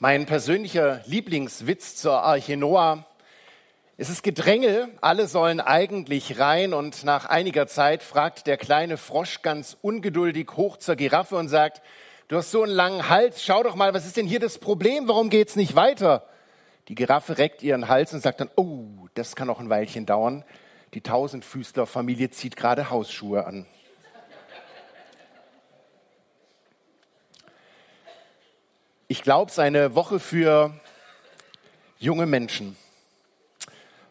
Mein persönlicher Lieblingswitz zur Arche Noah. Es ist Gedränge, alle sollen eigentlich rein und nach einiger Zeit fragt der kleine Frosch ganz ungeduldig hoch zur Giraffe und sagt, du hast so einen langen Hals, schau doch mal, was ist denn hier das Problem, warum geht's nicht weiter? Die Giraffe reckt ihren Hals und sagt dann, oh, das kann noch ein Weilchen dauern. Die Tausendfüßler-Familie zieht gerade Hausschuhe an. Ich glaube, es ist eine Woche für junge Menschen.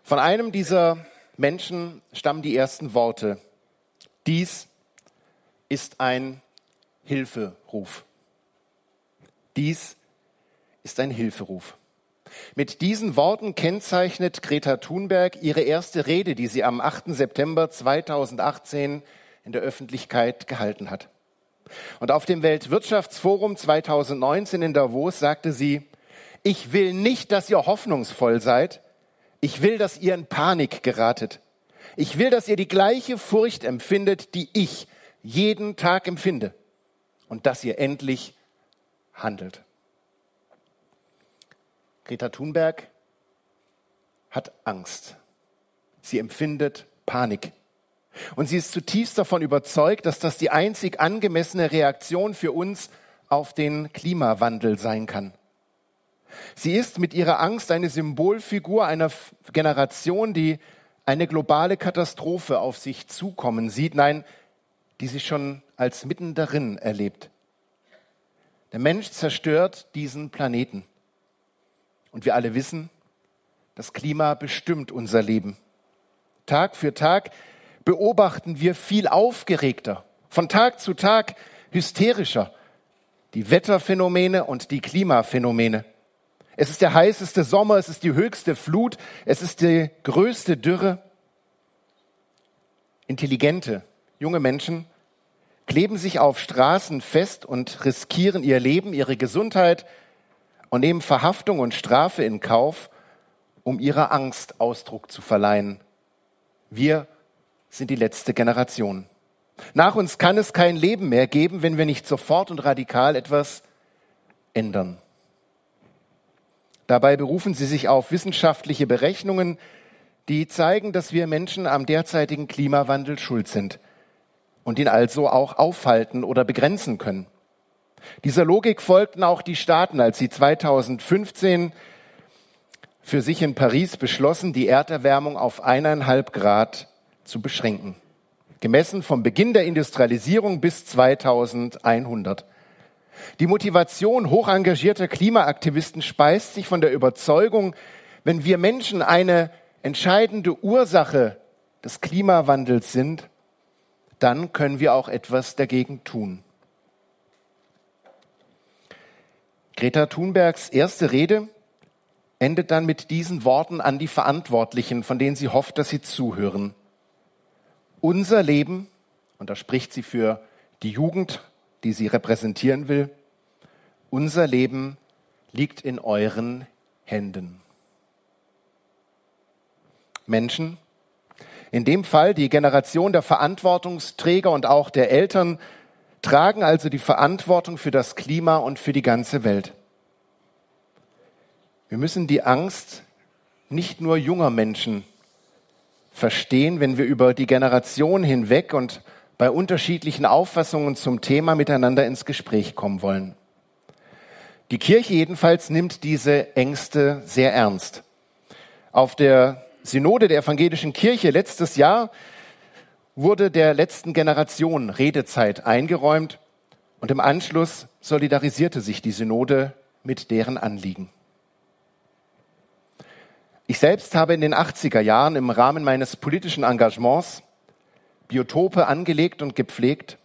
Von einem dieser Menschen stammen die ersten Worte. Dies ist ein Hilferuf. Dies ist ein Hilferuf. Mit diesen Worten kennzeichnet Greta Thunberg ihre erste Rede, die sie am 8. September 2018 in der Öffentlichkeit gehalten hat. Und auf dem Weltwirtschaftsforum 2019 in Davos sagte sie, ich will nicht, dass ihr hoffnungsvoll seid. Ich will, dass ihr in Panik geratet. Ich will, dass ihr die gleiche Furcht empfindet, die ich jeden Tag empfinde. Und dass ihr endlich handelt. Greta Thunberg hat Angst. Sie empfindet Panik. Und sie ist zutiefst davon überzeugt, dass das die einzig angemessene Reaktion für uns auf den Klimawandel sein kann. Sie ist mit ihrer Angst eine Symbolfigur einer Generation, die eine globale Katastrophe auf sich zukommen sieht, nein, die sie schon als mitten darin erlebt. Der Mensch zerstört diesen Planeten. Und wir alle wissen, das Klima bestimmt unser Leben. Tag für Tag beobachten wir viel aufgeregter, von Tag zu Tag hysterischer die Wetterphänomene und die Klimaphänomene. Es ist der heißeste Sommer, es ist die höchste Flut, es ist die größte Dürre. Intelligente, junge Menschen kleben sich auf Straßen fest und riskieren ihr Leben, ihre Gesundheit und nehmen Verhaftung und Strafe in Kauf, um ihrer Angst Ausdruck zu verleihen. Wir sind die letzte Generation. Nach uns kann es kein Leben mehr geben, wenn wir nicht sofort und radikal etwas ändern. Dabei berufen sie sich auf wissenschaftliche Berechnungen, die zeigen, dass wir Menschen am derzeitigen Klimawandel schuld sind und ihn also auch aufhalten oder begrenzen können. Dieser Logik folgten auch die Staaten, als sie 2015 für sich in Paris beschlossen, die Erderwärmung auf eineinhalb Grad zu beschränken. Gemessen vom Beginn der Industrialisierung bis 2100. Die Motivation hoch engagierter Klimaaktivisten speist sich von der Überzeugung, wenn wir Menschen eine entscheidende Ursache des Klimawandels sind, dann können wir auch etwas dagegen tun. Greta Thunbergs erste Rede endet dann mit diesen Worten an die Verantwortlichen, von denen sie hofft, dass sie zuhören. Unser Leben, und da spricht sie für die Jugend, die sie repräsentieren will, unser Leben liegt in euren Händen. Menschen, in dem Fall die Generation der Verantwortungsträger und auch der Eltern, tragen also die Verantwortung für das Klima und für die ganze Welt. Wir müssen die Angst nicht nur junger Menschen verstehen, wenn wir über die Generation hinweg und bei unterschiedlichen Auffassungen zum Thema miteinander ins Gespräch kommen wollen. Die Kirche jedenfalls nimmt diese Ängste sehr ernst. Auf der Synode der evangelischen Kirche letztes Jahr wurde der letzten Generation Redezeit eingeräumt und im Anschluss solidarisierte sich die Synode mit deren Anliegen. Ich selbst habe in den 80er Jahren im Rahmen meines politischen Engagements Biotope angelegt und gepflegt,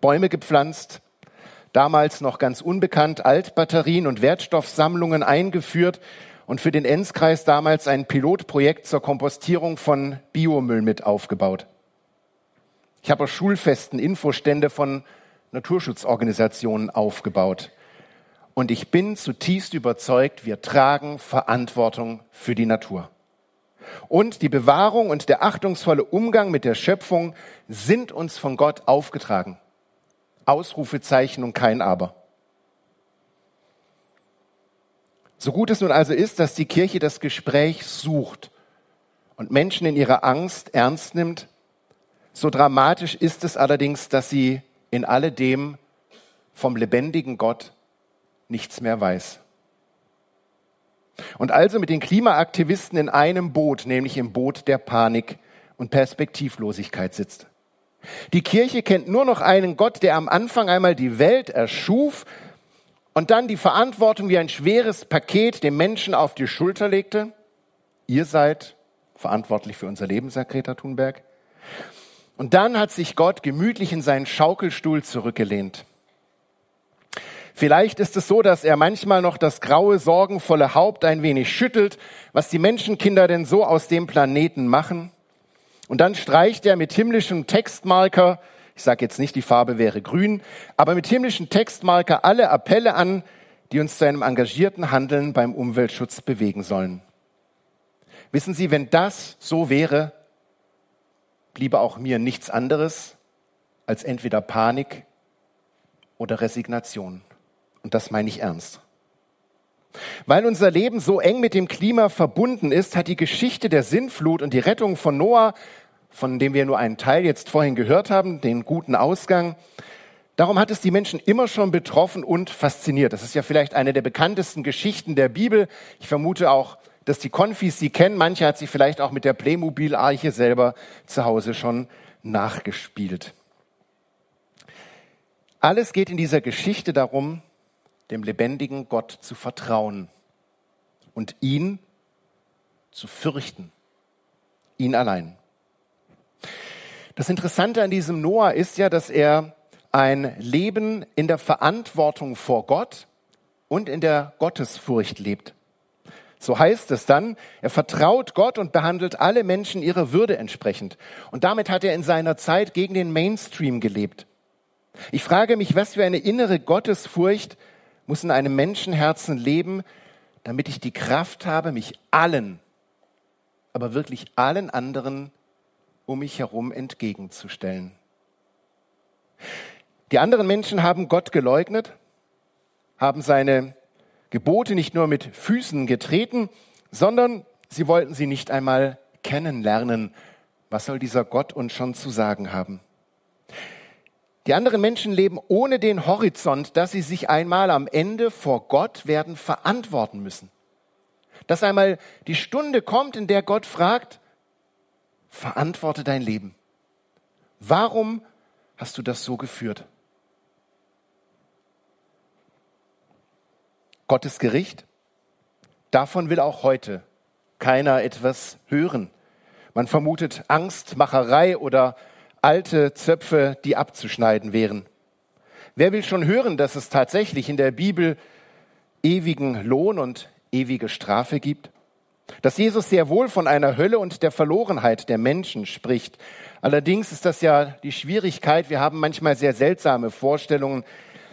Bäume gepflanzt, damals noch ganz unbekannt Altbatterien und Wertstoffsammlungen eingeführt und für den Enzkreis damals ein Pilotprojekt zur Kompostierung von Biomüll mit aufgebaut. Ich habe auf Schulfesten Infostände von Naturschutzorganisationen aufgebaut. Und ich bin zutiefst überzeugt, wir tragen Verantwortung für die Natur. Und die Bewahrung und der achtungsvolle Umgang mit der Schöpfung sind uns von Gott aufgetragen. Ausrufezeichen und kein Aber. So gut es nun also ist, dass die Kirche das Gespräch sucht und Menschen in ihrer Angst ernst nimmt, so dramatisch ist es allerdings, dass sie in alledem vom lebendigen Gott nichts mehr weiß. Und also mit den Klimaaktivisten in einem Boot, nämlich im Boot der Panik und Perspektivlosigkeit sitzt. Die Kirche kennt nur noch einen Gott, der am Anfang einmal die Welt erschuf und dann die Verantwortung wie ein schweres Paket dem Menschen auf die Schulter legte. Ihr seid verantwortlich für unser Leben, sagt Greta Thunberg. Und dann hat sich Gott gemütlich in seinen Schaukelstuhl zurückgelehnt. Vielleicht ist es so, dass er manchmal noch das graue, sorgenvolle Haupt ein wenig schüttelt, was die Menschenkinder denn so aus dem Planeten machen. Und dann streicht er mit himmlischem Textmarker, ich sage jetzt nicht, die Farbe wäre grün, aber mit himmlischem Textmarker alle Appelle an, die uns zu einem engagierten Handeln beim Umweltschutz bewegen sollen. Wissen Sie, wenn das so wäre, bliebe auch mir nichts anderes als entweder Panik oder Resignation. Und das meine ich ernst. Weil unser Leben so eng mit dem Klima verbunden ist, hat die Geschichte der Sintflut und die Rettung von Noah, von dem wir nur einen Teil jetzt vorhin gehört haben, den guten Ausgang, darum hat es die Menschen immer schon betroffen und fasziniert. Das ist ja vielleicht eine der bekanntesten Geschichten der Bibel. Ich vermute auch dass die Konfis sie kennen. Manche hat sie vielleicht auch mit der Playmobil-Arche selber zu Hause schon nachgespielt. Alles geht in dieser Geschichte darum, dem lebendigen Gott zu vertrauen und ihn zu fürchten. Ihn allein. Das Interessante an diesem Noah ist ja, dass er ein Leben in der Verantwortung vor Gott und in der Gottesfurcht lebt. So heißt es dann, er vertraut Gott und behandelt alle Menschen ihrer Würde entsprechend. Und damit hat er in seiner Zeit gegen den Mainstream gelebt. Ich frage mich, was für eine innere Gottesfurcht muss in einem Menschenherzen leben, damit ich die Kraft habe, mich allen, aber wirklich allen anderen um mich herum entgegenzustellen. Die anderen Menschen haben Gott geleugnet, haben seine Gebote nicht nur mit Füßen getreten, sondern sie wollten sie nicht einmal kennenlernen. Was soll dieser Gott uns schon zu sagen haben? Die anderen Menschen leben ohne den Horizont, dass sie sich einmal am Ende vor Gott werden verantworten müssen. Dass einmal die Stunde kommt, in der Gott fragt, verantworte dein Leben. Warum hast du das so geführt? Gottes Gericht, davon will auch heute keiner etwas hören. Man vermutet Angstmacherei oder alte Zöpfe, die abzuschneiden wären. Wer will schon hören, dass es tatsächlich in der Bibel ewigen Lohn und ewige Strafe gibt? Dass Jesus sehr wohl von einer Hölle und der Verlorenheit der Menschen spricht. Allerdings ist das ja die Schwierigkeit. Wir haben manchmal sehr seltsame Vorstellungen.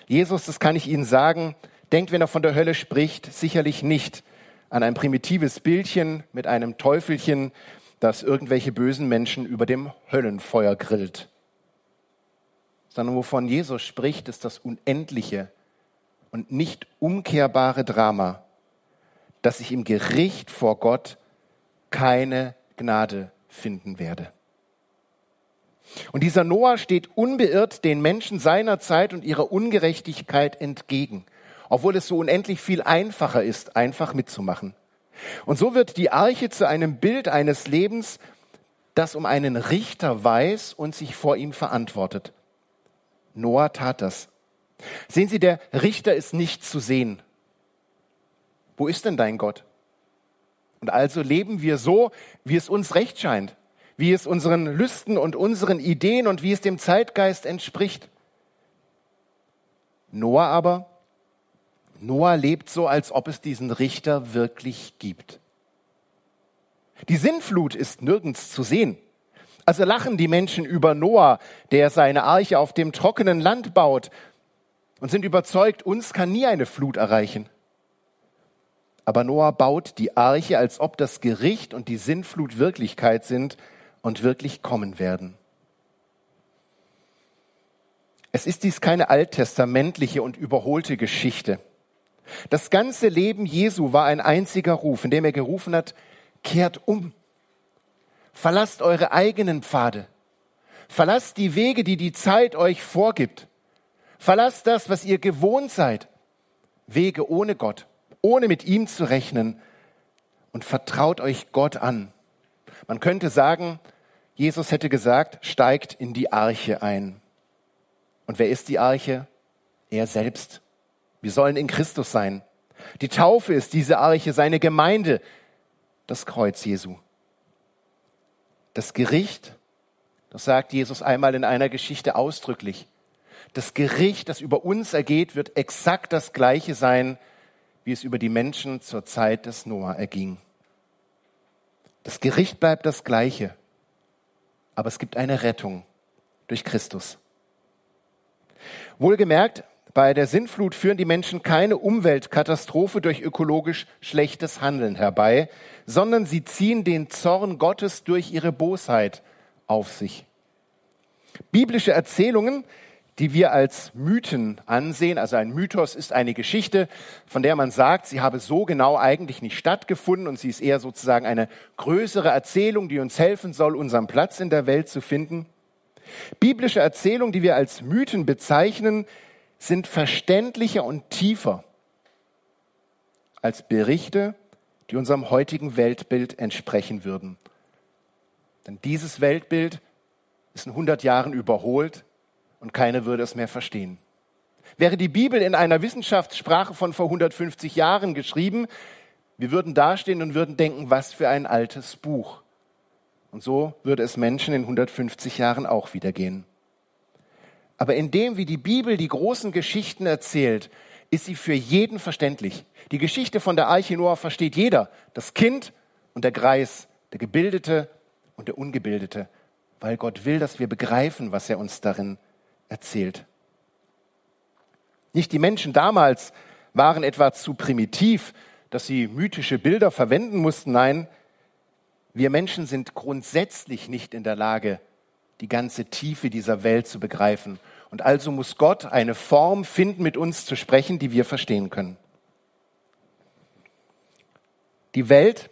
Jesus, das kann ich Ihnen sagen, denkt, wenn er von der Hölle spricht, sicherlich nicht an ein primitives Bildchen mit einem Teufelchen, das irgendwelche bösen Menschen über dem Höllenfeuer grillt. Sondern wovon Jesus spricht, ist das unendliche und nicht umkehrbare Drama, dass ich im Gericht vor Gott keine Gnade finden werde. Und dieser Noah steht unbeirrt den Menschen seiner Zeit und ihrer Ungerechtigkeit entgegen obwohl es so unendlich viel einfacher ist, einfach mitzumachen. Und so wird die Arche zu einem Bild eines Lebens, das um einen Richter weiß und sich vor ihm verantwortet. Noah tat das. Sehen Sie, der Richter ist nicht zu sehen. Wo ist denn dein Gott? Und also leben wir so, wie es uns recht scheint, wie es unseren Lüsten und unseren Ideen und wie es dem Zeitgeist entspricht. Noah aber Noah lebt so, als ob es diesen Richter wirklich gibt. Die Sinnflut ist nirgends zu sehen. Also lachen die Menschen über Noah, der seine Arche auf dem trockenen Land baut und sind überzeugt, uns kann nie eine Flut erreichen. Aber Noah baut die Arche, als ob das Gericht und die Sinnflut Wirklichkeit sind und wirklich kommen werden. Es ist dies keine alttestamentliche und überholte Geschichte Das ganze Leben Jesu war ein einziger Ruf, in dem er gerufen hat, kehrt um. Verlasst eure eigenen Pfade. Verlasst die Wege, die die Zeit euch vorgibt. Verlasst das, was ihr gewohnt seid. Wege ohne Gott, ohne mit ihm zu rechnen und vertraut euch Gott an. Man könnte sagen, Jesus hätte gesagt, steigt in die Arche ein. Und wer ist die Arche? Er selbst. Wir sollen in Christus sein. Die Taufe ist diese Arche, seine Gemeinde, das Kreuz Jesu. Das Gericht, das sagt Jesus einmal in einer Geschichte ausdrücklich, das Gericht, das über uns ergeht, wird exakt das gleiche sein, wie es über die Menschen zur Zeit des Noah erging. Das Gericht bleibt das gleiche, aber es gibt eine Rettung durch Christus. Wohlgemerkt, bei der Sintflut führen die Menschen keine Umweltkatastrophe durch ökologisch schlechtes Handeln herbei, sondern sie ziehen den Zorn Gottes durch ihre Bosheit auf sich. Biblische Erzählungen, die wir als Mythen ansehen, also ein Mythos ist eine Geschichte, von der man sagt, sie habe so genau eigentlich nicht stattgefunden und sie ist eher sozusagen eine größere Erzählung, die uns helfen soll, unseren Platz in der Welt zu finden. Biblische Erzählungen, die wir als Mythen bezeichnen, sind verständlicher und tiefer als Berichte, die unserem heutigen Weltbild entsprechen würden. Denn dieses Weltbild ist in 100 Jahren überholt und keiner würde es mehr verstehen. Wäre die Bibel in einer Wissenschaftssprache von vor 150 Jahren geschrieben, wir würden dastehen und würden denken, was für ein altes Buch. Und so würde es Menschen in 150 Jahren auch wieder gehen. Aber in dem, wie die Bibel die großen Geschichten erzählt, ist sie für jeden verständlich. Die Geschichte von der Arche Noah versteht jeder. Das Kind und der Greis, der Gebildete und der Ungebildete. Weil Gott will, dass wir begreifen, was er uns darin erzählt. Nicht die Menschen damals waren etwa zu primitiv, dass sie mythische Bilder verwenden mussten. Nein, wir Menschen sind grundsätzlich nicht in der Lage, die ganze Tiefe dieser Welt zu begreifen. Und also muss Gott eine Form finden, mit uns zu sprechen, die wir verstehen können. Die Welt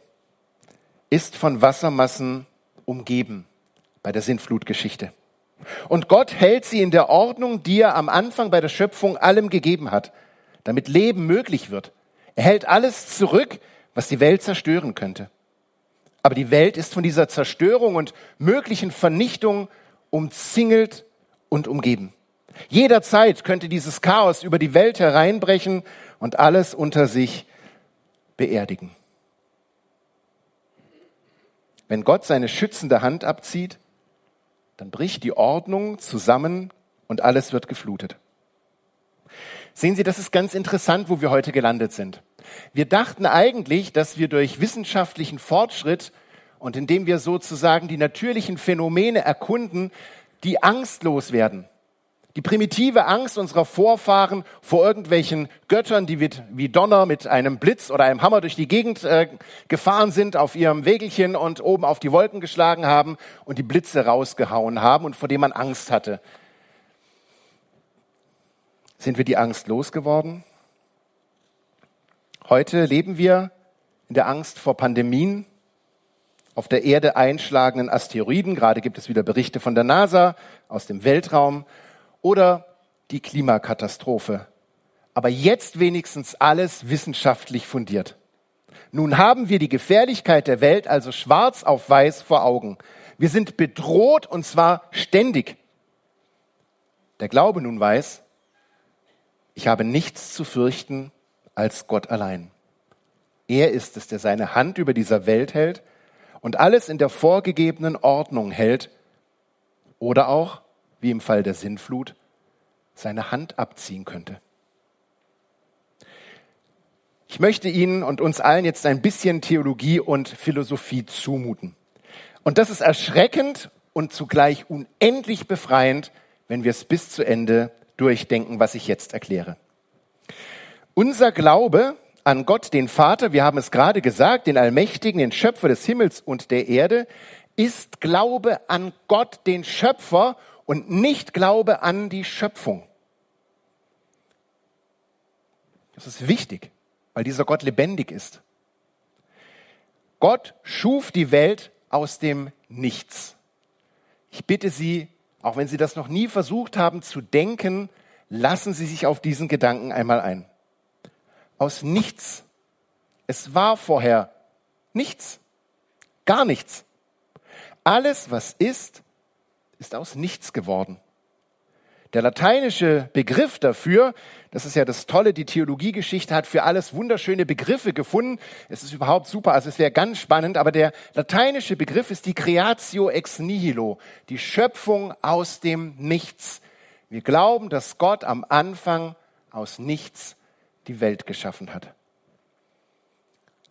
ist von Wassermassen umgeben bei der Sintflutgeschichte. Und Gott hält sie in der Ordnung, die er am Anfang bei der Schöpfung allem gegeben hat, damit Leben möglich wird. Er hält alles zurück, was die Welt zerstören könnte. Aber die Welt ist von dieser Zerstörung und möglichen Vernichtung umzingelt und umgeben. Jederzeit könnte dieses Chaos über die Welt hereinbrechen und alles unter sich beerdigen. Wenn Gott seine schützende Hand abzieht, dann bricht die Ordnung zusammen und alles wird geflutet. Sehen Sie, das ist ganz interessant, wo wir heute gelandet sind. Wir dachten eigentlich, dass wir durch wissenschaftlichen Fortschritt und indem wir sozusagen die natürlichen Phänomene erkunden, die angstlos werden. Die primitive Angst unserer Vorfahren vor irgendwelchen Göttern, die wie Donner mit einem Blitz oder einem Hammer durch die Gegend äh, gefahren sind, auf ihrem Wegelchen und oben auf die Wolken geschlagen haben und die Blitze rausgehauen haben und vor dem man Angst hatte. Sind wir die Angst losgeworden? Heute leben wir in der Angst vor Pandemien, auf der Erde einschlagenden Asteroiden. Gerade gibt es wieder Berichte von der NASA aus dem Weltraum oder die Klimakatastrophe. Aber jetzt wenigstens alles wissenschaftlich fundiert. Nun haben wir die Gefährlichkeit der Welt also schwarz auf weiß vor Augen. Wir sind bedroht und zwar ständig. Der Glaube nun weiß, ich habe nichts zu fürchten als Gott allein. Er ist es, der seine Hand über dieser Welt hält und alles in der vorgegebenen Ordnung hält oder auch, wie im Fall der Sintflut, seine Hand abziehen könnte. Ich möchte Ihnen und uns allen jetzt ein bisschen Theologie und Philosophie zumuten. Und das ist erschreckend und zugleich unendlich befreiend, wenn wir es bis zu Ende durchdenken, was ich jetzt erkläre. Unser Glaube an Gott, den Vater, wir haben es gerade gesagt, den Allmächtigen, den Schöpfer des Himmels und der Erde, ist Glaube an Gott, den Schöpfer und nicht Glaube an die Schöpfung. Das ist wichtig, weil dieser Gott lebendig ist. Gott schuf die Welt aus dem Nichts. Ich bitte Sie, auch wenn Sie das noch nie versucht haben zu denken, lassen Sie sich auf diesen Gedanken einmal ein. Aus nichts. Es war vorher nichts. Gar nichts. Alles, was ist, ist aus nichts geworden. Der lateinische Begriff dafür, das ist ja das Tolle, die Theologiegeschichte hat für alles wunderschöne Begriffe gefunden. Es ist überhaupt super, also es wäre ganz spannend, aber der lateinische Begriff ist die Creatio ex nihilo, die Schöpfung aus dem Nichts. Wir glauben, dass Gott am Anfang aus nichts die Welt geschaffen hat.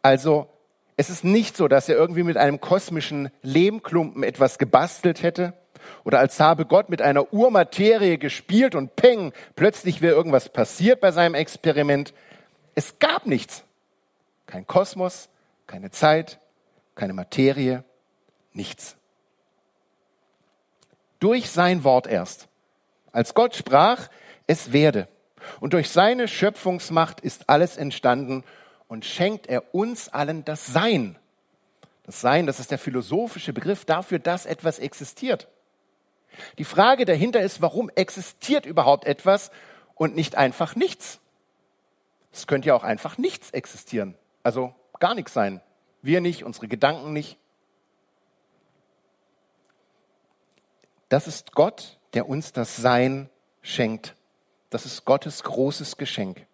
Also es ist nicht so, dass er irgendwie mit einem kosmischen Lehmklumpen etwas gebastelt hätte oder als habe Gott mit einer Urmaterie gespielt und peng, plötzlich wäre irgendwas passiert bei seinem Experiment. Es gab nichts. Kein Kosmos, keine Zeit, keine Materie, nichts. Durch sein Wort erst. Als Gott sprach, es werde. Und durch seine Schöpfungsmacht ist alles entstanden und schenkt er uns allen das Sein. Das Sein, das ist der philosophische Begriff dafür, dass etwas existiert. Die Frage dahinter ist, warum existiert überhaupt etwas und nicht einfach nichts? Es könnte ja auch einfach nichts existieren, also gar nichts sein. Wir nicht, unsere Gedanken nicht. Das ist Gott, der uns das Sein schenkt. Das ist Gottes großes Geschenk.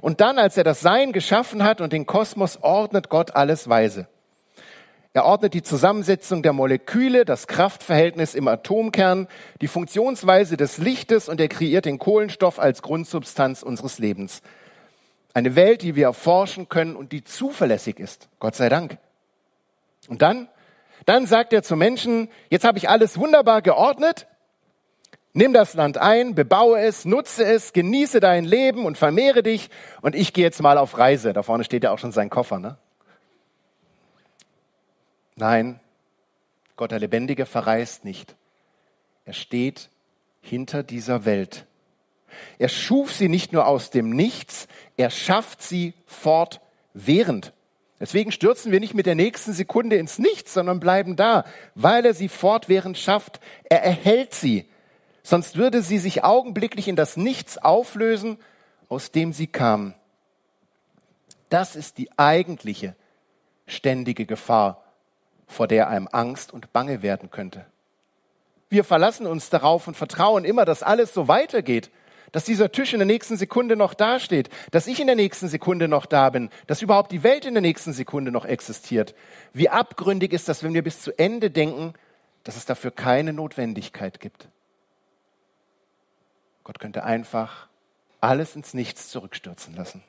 Und dann, als er das Sein geschaffen hat und den Kosmos, ordnet Gott alles weise. Er ordnet die Zusammensetzung der Moleküle, das Kraftverhältnis im Atomkern, die Funktionsweise des Lichtes und er kreiert den Kohlenstoff als Grundsubstanz unseres Lebens. Eine Welt, die wir erforschen können und die zuverlässig ist. Gott sei Dank. Und dann, dann sagt er zu Menschen, jetzt habe ich alles wunderbar geordnet. Nimm das Land ein, bebaue es, nutze es, genieße dein Leben und vermehre dich. Und ich gehe jetzt mal auf Reise. Da vorne steht ja auch schon sein Koffer, ne? Nein, Gott der Lebendige verreist nicht. Er steht hinter dieser Welt. Er schuf sie nicht nur aus dem Nichts, er schafft sie fortwährend. Deswegen stürzen wir nicht mit der nächsten Sekunde ins Nichts, sondern bleiben da, weil er sie fortwährend schafft. Er erhält sie. Sonst würde sie sich augenblicklich in das Nichts auflösen, aus dem sie kam. Das ist die eigentliche ständige Gefahr vor der einem Angst und Bange werden könnte. Wir verlassen uns darauf und vertrauen immer, dass alles so weitergeht, dass dieser Tisch in der nächsten Sekunde noch dasteht, dass ich in der nächsten Sekunde noch da bin, dass überhaupt die Welt in der nächsten Sekunde noch existiert. Wie abgründig ist das, wenn wir bis zu Ende denken, dass es dafür keine Notwendigkeit gibt. Gott könnte einfach alles ins Nichts zurückstürzen lassen.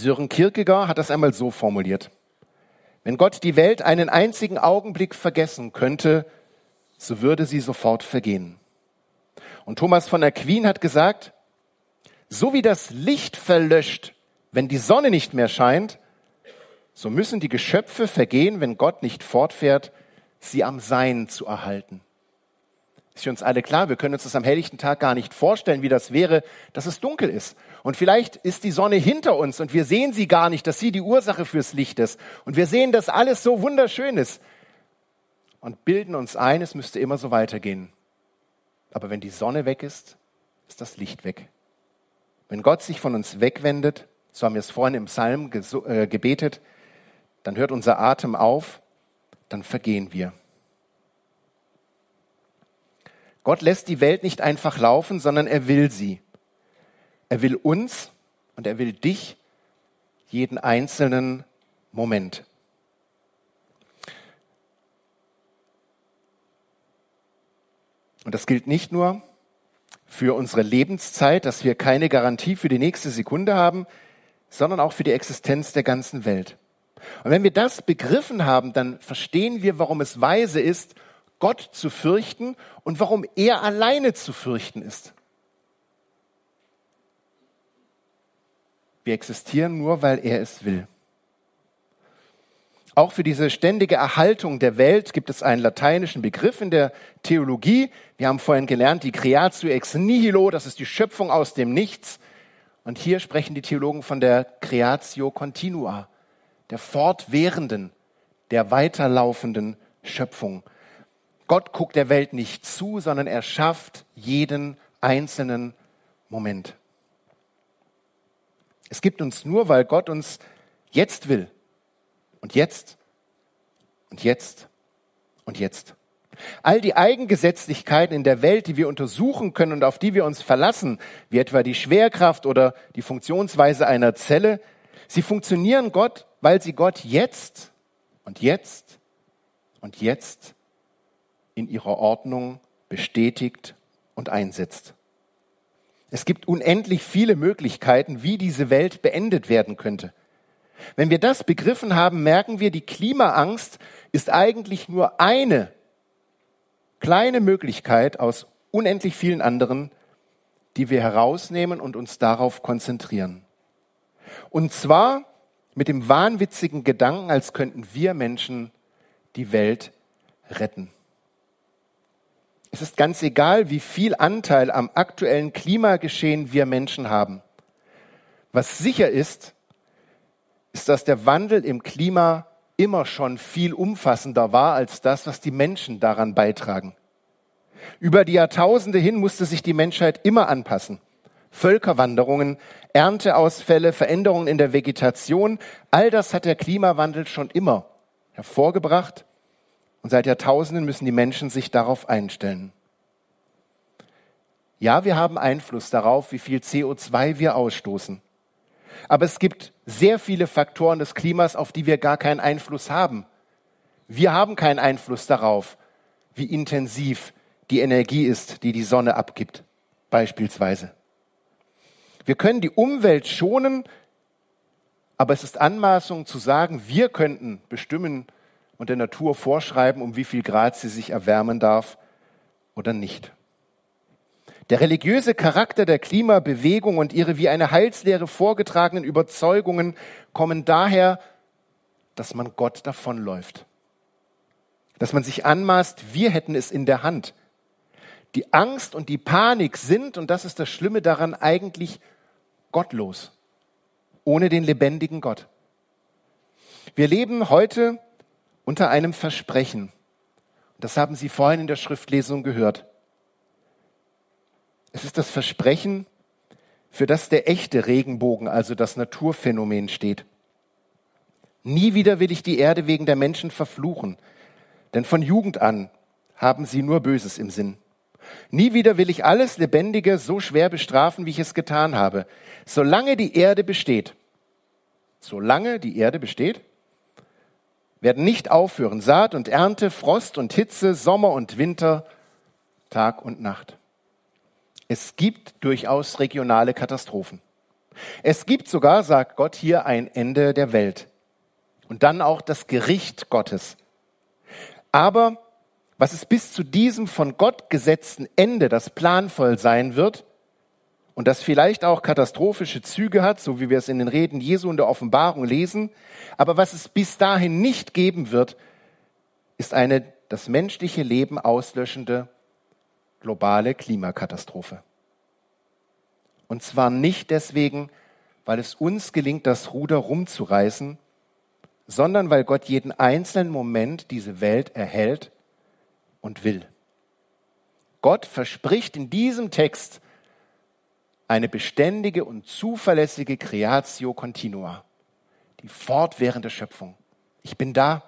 Sören Kierkegaard hat das einmal so formuliert. Wenn Gott die Welt einen einzigen Augenblick vergessen könnte, so würde sie sofort vergehen. Und Thomas von Aquin hat gesagt, so wie das Licht verlöscht, wenn die Sonne nicht mehr scheint, so müssen die Geschöpfe vergehen, wenn Gott nicht fortfährt, sie am Sein zu erhalten. Ist für uns alle klar, wir können uns das am helllichten Tag gar nicht vorstellen, wie das wäre, dass es dunkel ist. Und vielleicht ist die Sonne hinter uns und wir sehen sie gar nicht, dass sie die Ursache fürs Licht ist. Und wir sehen, dass alles so wunderschön ist. Und bilden uns ein, es müsste immer so weitergehen. Aber wenn die Sonne weg ist, ist das Licht weg. Wenn Gott sich von uns wegwendet, so haben wir es vorhin im Psalm äh, gebetet, dann hört unser Atem auf, dann vergehen wir. Gott lässt die Welt nicht einfach laufen, sondern er will sie. Er will uns und er will dich jeden einzelnen Moment. Und das gilt nicht nur für unsere Lebenszeit, dass wir keine Garantie für die nächste Sekunde haben, sondern auch für die Existenz der ganzen Welt. Und wenn wir das begriffen haben, dann verstehen wir, warum es weise ist, Gott zu fürchten und warum er alleine zu fürchten ist. Wir existieren nur, weil er es will. Auch für diese ständige Erhaltung der Welt gibt es einen lateinischen Begriff in der Theologie. Wir haben vorhin gelernt, die Creatio ex nihilo, das ist die Schöpfung aus dem Nichts. Und hier sprechen die Theologen von der Creatio continua, der fortwährenden, der weiterlaufenden Schöpfung. Gott guckt der Welt nicht zu, sondern er schafft jeden einzelnen Moment. Es gibt uns nur, weil Gott uns jetzt will. Und jetzt. Und jetzt. Und jetzt. All die Eigengesetzlichkeiten in der Welt, die wir untersuchen können und auf die wir uns verlassen, wie etwa die Schwerkraft oder die Funktionsweise einer Zelle, sie funktionieren Gott, weil sie Gott jetzt und jetzt und jetzt in ihrer Ordnung bestätigt und einsetzt. Es gibt unendlich viele Möglichkeiten, wie diese Welt beendet werden könnte. Wenn wir das begriffen haben, merken wir, die Klimaangst ist eigentlich nur eine kleine Möglichkeit aus unendlich vielen anderen, die wir herausnehmen und uns darauf konzentrieren. Und zwar mit dem wahnwitzigen Gedanken, als könnten wir Menschen die Welt retten. Es ist ganz egal, wie viel Anteil am aktuellen Klimageschehen wir Menschen haben. Was sicher ist, ist, dass der Wandel im Klima immer schon viel umfassender war als das, was die Menschen daran beitragen. Über die Jahrtausende hin musste sich die Menschheit immer anpassen. Völkerwanderungen, Ernteausfälle, Veränderungen in der Vegetation, all das hat der Klimawandel schon immer hervorgebracht und seit Jahrtausenden müssen die Menschen sich darauf einstellen. Ja, wir haben Einfluss darauf, wie viel CO2 wir ausstoßen. Aber es gibt sehr viele Faktoren des Klimas, auf die wir gar keinen Einfluss haben. Wir haben keinen Einfluss darauf, wie intensiv die Energie ist, die die Sonne abgibt, beispielsweise. Wir können die Umwelt schonen, aber es ist Anmaßung zu sagen, wir könnten bestimmen, und der Natur vorschreiben, um wie viel Grad sie sich erwärmen darf oder nicht. Der religiöse Charakter der Klimabewegung und ihre wie eine Heilslehre vorgetragenen Überzeugungen kommen daher, dass man Gott davonläuft. Dass man sich anmaßt, wir hätten es in der Hand. Die Angst und die Panik sind, und das ist das Schlimme daran, eigentlich gottlos. Ohne den lebendigen Gott. Wir leben heute unter einem Versprechen. Das haben Sie vorhin in der Schriftlesung gehört. Es ist das Versprechen, für das der echte Regenbogen, also das Naturphänomen steht. Nie wieder will ich die Erde wegen der Menschen verfluchen, denn von Jugend an haben sie nur Böses im Sinn. Nie wieder will ich alles Lebendige so schwer bestrafen, wie ich es getan habe. Solange die Erde besteht, solange die Erde besteht, werden nicht aufhören. Saat und Ernte, Frost und Hitze, Sommer und Winter, Tag und Nacht. Es gibt durchaus regionale Katastrophen. Es gibt sogar, sagt Gott hier, ein Ende der Welt. Und dann auch das Gericht Gottes. Aber was es bis zu diesem von Gott gesetzten Ende, das planvoll sein wird, und das vielleicht auch katastrophische Züge hat, so wie wir es in den Reden Jesu in der Offenbarung lesen. Aber was es bis dahin nicht geben wird, ist eine das menschliche Leben auslöschende globale Klimakatastrophe. Und zwar nicht deswegen, weil es uns gelingt, das Ruder rumzureißen, sondern weil Gott jeden einzelnen Moment diese Welt erhält und will. Gott verspricht in diesem Text eine beständige und zuverlässige Creatio Continua, die fortwährende Schöpfung. Ich bin da.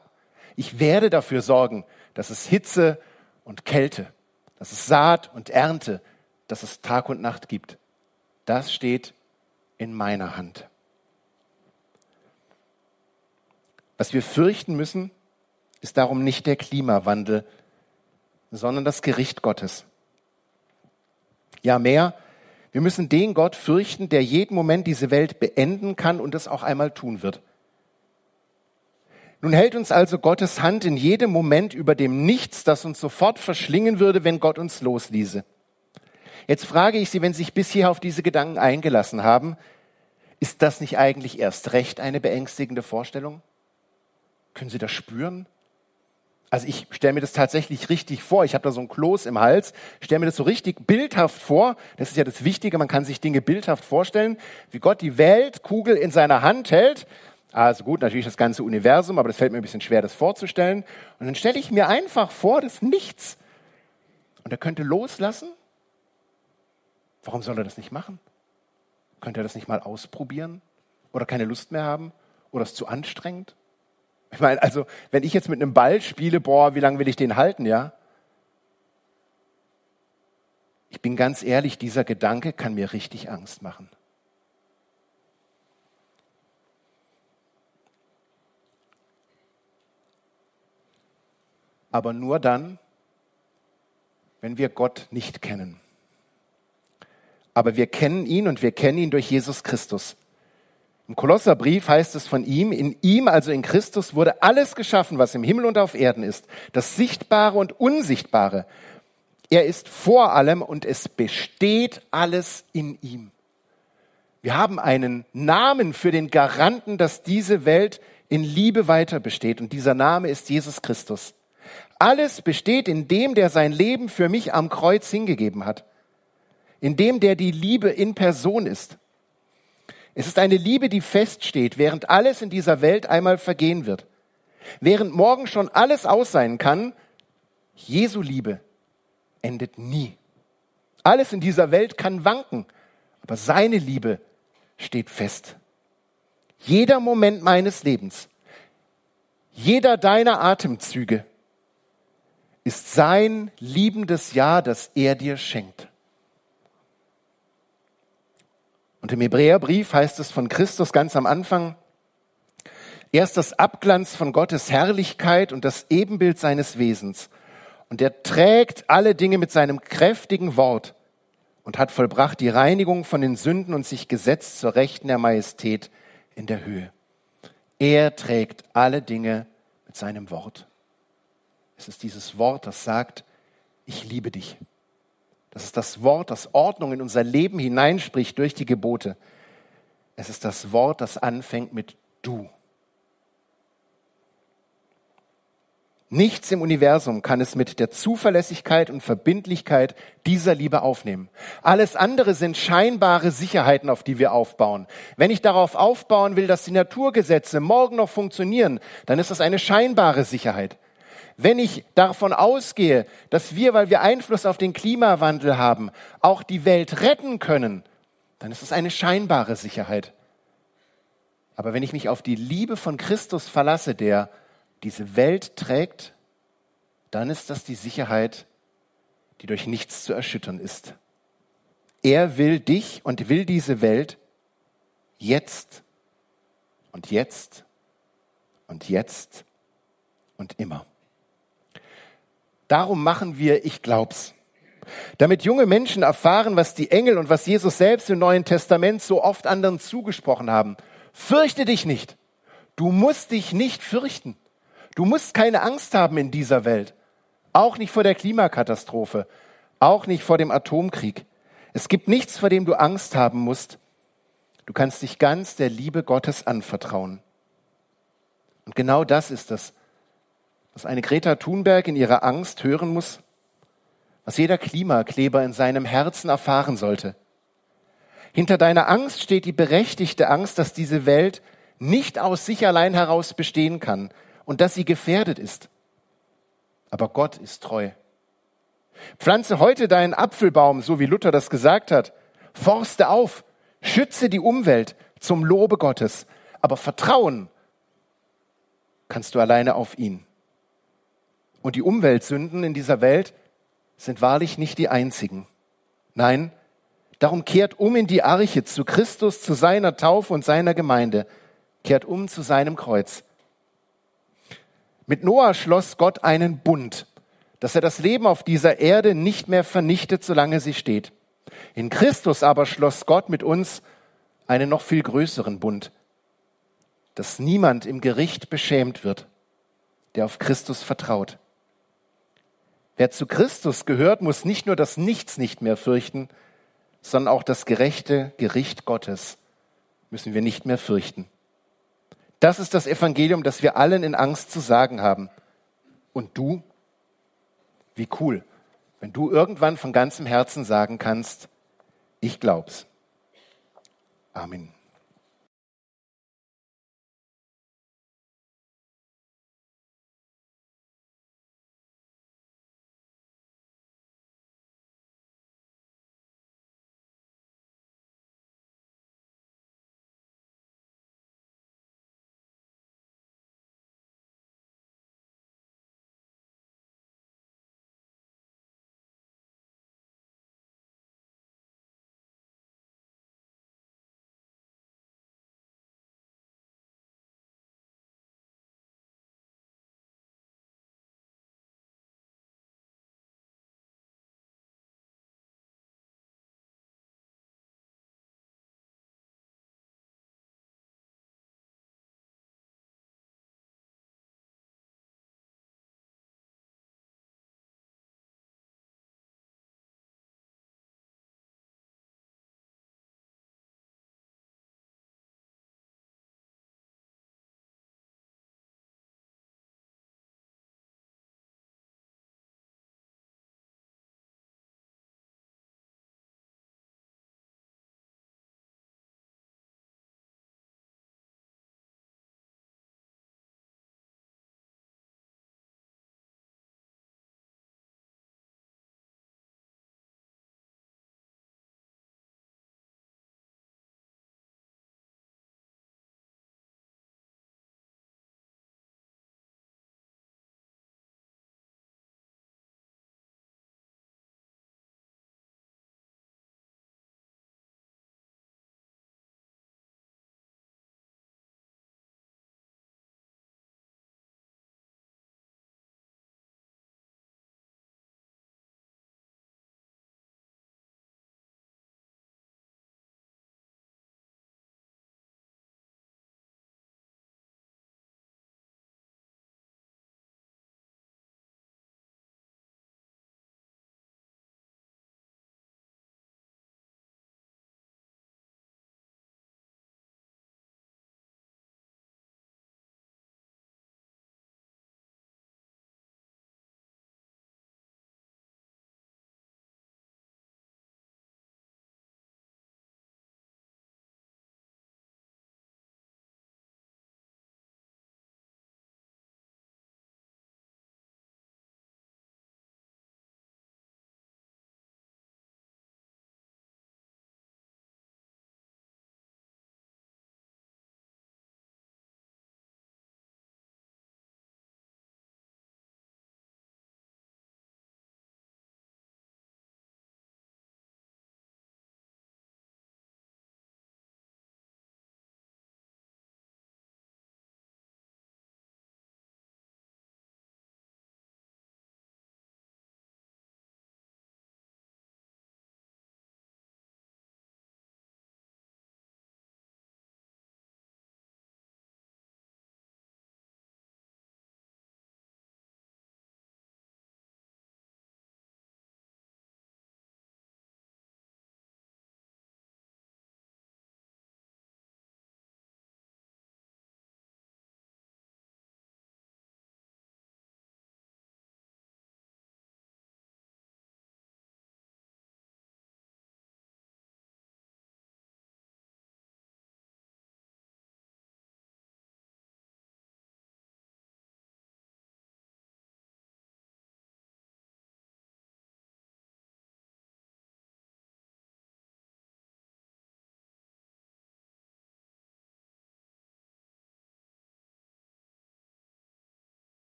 Ich werde dafür sorgen, dass es Hitze und Kälte, dass es Saat und Ernte, dass es Tag und Nacht gibt. Das steht in meiner Hand. Was wir fürchten müssen, ist darum nicht der Klimawandel, sondern das Gericht Gottes. Ja, mehr, wir müssen den Gott fürchten, der jeden Moment diese Welt beenden kann und es auch einmal tun wird. Nun hält uns also Gottes Hand in jedem Moment über dem Nichts, das uns sofort verschlingen würde, wenn Gott uns losließe. Jetzt frage ich Sie, wenn Sie sich bisher auf diese Gedanken eingelassen haben, ist das nicht eigentlich erst recht eine beängstigende Vorstellung? Können Sie das spüren? Also ich stelle mir das tatsächlich richtig vor. Ich habe da so ein Kloß im Hals, stelle mir das so richtig bildhaft vor. Das ist ja das Wichtige, man kann sich Dinge bildhaft vorstellen, wie Gott die Weltkugel in seiner Hand hält. Also gut, natürlich das ganze Universum, aber das fällt mir ein bisschen schwer, das vorzustellen. Und dann stelle ich mir einfach vor, das Nichts. Und er könnte loslassen. Warum soll er das nicht machen? Könnte er das nicht mal ausprobieren? Oder keine Lust mehr haben? Oder ist zu anstrengend? Ich meine, also, wenn ich jetzt mit einem Ball spiele, boah, wie lange will ich den halten, ja? Ich bin ganz ehrlich, dieser Gedanke kann mir richtig Angst machen. Aber nur dann, wenn wir Gott nicht kennen. Aber wir kennen ihn und wir kennen ihn durch Jesus Christus. Im Kolosserbrief heißt es von ihm, in ihm, also in Christus, wurde alles geschaffen, was im Himmel und auf Erden ist, das Sichtbare und Unsichtbare. Er ist vor allem und es besteht alles in ihm. Wir haben einen Namen für den Garanten, dass diese Welt in Liebe weiter besteht und dieser Name ist Jesus Christus. Alles besteht in dem, der sein Leben für mich am Kreuz hingegeben hat, in dem, der die Liebe in Person ist. Es ist eine Liebe, die feststeht, während alles in dieser Welt einmal vergehen wird. Während morgen schon alles aus sein kann, Jesu Liebe endet nie. Alles in dieser Welt kann wanken, aber seine Liebe steht fest. Jeder Moment meines Lebens, jeder deiner Atemzüge ist sein liebendes Ja, das er dir schenkt. Und im Hebräerbrief heißt es von Christus ganz am Anfang, er ist das Abglanz von Gottes Herrlichkeit und das Ebenbild seines Wesens. Und er trägt alle Dinge mit seinem kräftigen Wort und hat vollbracht die Reinigung von den Sünden und sich gesetzt zur Rechten der Majestät in der Höhe. Er trägt alle Dinge mit seinem Wort. Es ist dieses Wort, das sagt, ich liebe dich. Das ist das Wort, das Ordnung in unser Leben hineinspricht durch die Gebote. Es ist das Wort, das anfängt mit du. Nichts im Universum kann es mit der Zuverlässigkeit und Verbindlichkeit dieser Liebe aufnehmen. Alles andere sind scheinbare Sicherheiten, auf die wir aufbauen. Wenn ich darauf aufbauen will, dass die Naturgesetze morgen noch funktionieren, dann ist das eine scheinbare Sicherheit. Wenn ich davon ausgehe, dass wir, weil wir Einfluss auf den Klimawandel haben, auch die Welt retten können, dann ist es eine scheinbare Sicherheit. Aber wenn ich mich auf die Liebe von Christus verlasse, der diese Welt trägt, dann ist das die Sicherheit, die durch nichts zu erschüttern ist. Er will dich und will diese Welt jetzt und jetzt und jetzt und immer. Darum machen wir Ich glaub's. Damit junge Menschen erfahren, was die Engel und was Jesus selbst im Neuen Testament so oft anderen zugesprochen haben. Fürchte dich nicht. Du musst dich nicht fürchten. Du musst keine Angst haben in dieser Welt. Auch nicht vor der Klimakatastrophe. Auch nicht vor dem Atomkrieg. Es gibt nichts, vor dem du Angst haben musst. Du kannst dich ganz der Liebe Gottes anvertrauen. Und genau das ist es, was eine Greta Thunberg in ihrer Angst hören muss, was jeder Klimakleber in seinem Herzen erfahren sollte. Hinter deiner Angst steht die berechtigte Angst, dass diese Welt nicht aus sich allein heraus bestehen kann und dass sie gefährdet ist. Aber Gott ist treu. Pflanze heute deinen Apfelbaum, so wie Luther das gesagt hat. Forste auf, schütze die Umwelt zum Lobe Gottes, aber vertrauen kannst du alleine auf ihn. Und die Umweltsünden in dieser Welt sind wahrlich nicht die einzigen. Nein, darum kehrt um in die Arche zu Christus, zu seiner Taufe und seiner Gemeinde. Kehrt um zu seinem Kreuz. Mit Noah schloss Gott einen Bund, dass er das Leben auf dieser Erde nicht mehr vernichtet, solange sie steht. In Christus aber schloss Gott mit uns einen noch viel größeren Bund, dass niemand im Gericht beschämt wird, der auf Christus vertraut. Wer zu Christus gehört, muss nicht nur das Nichts nicht mehr fürchten, sondern auch das gerechte Gericht Gottes müssen wir nicht mehr fürchten. Das ist das Evangelium, das wir allen in Angst zu sagen haben. Und du? Wie cool, wenn du irgendwann von ganzem Herzen sagen kannst, ich glaub's. Amen.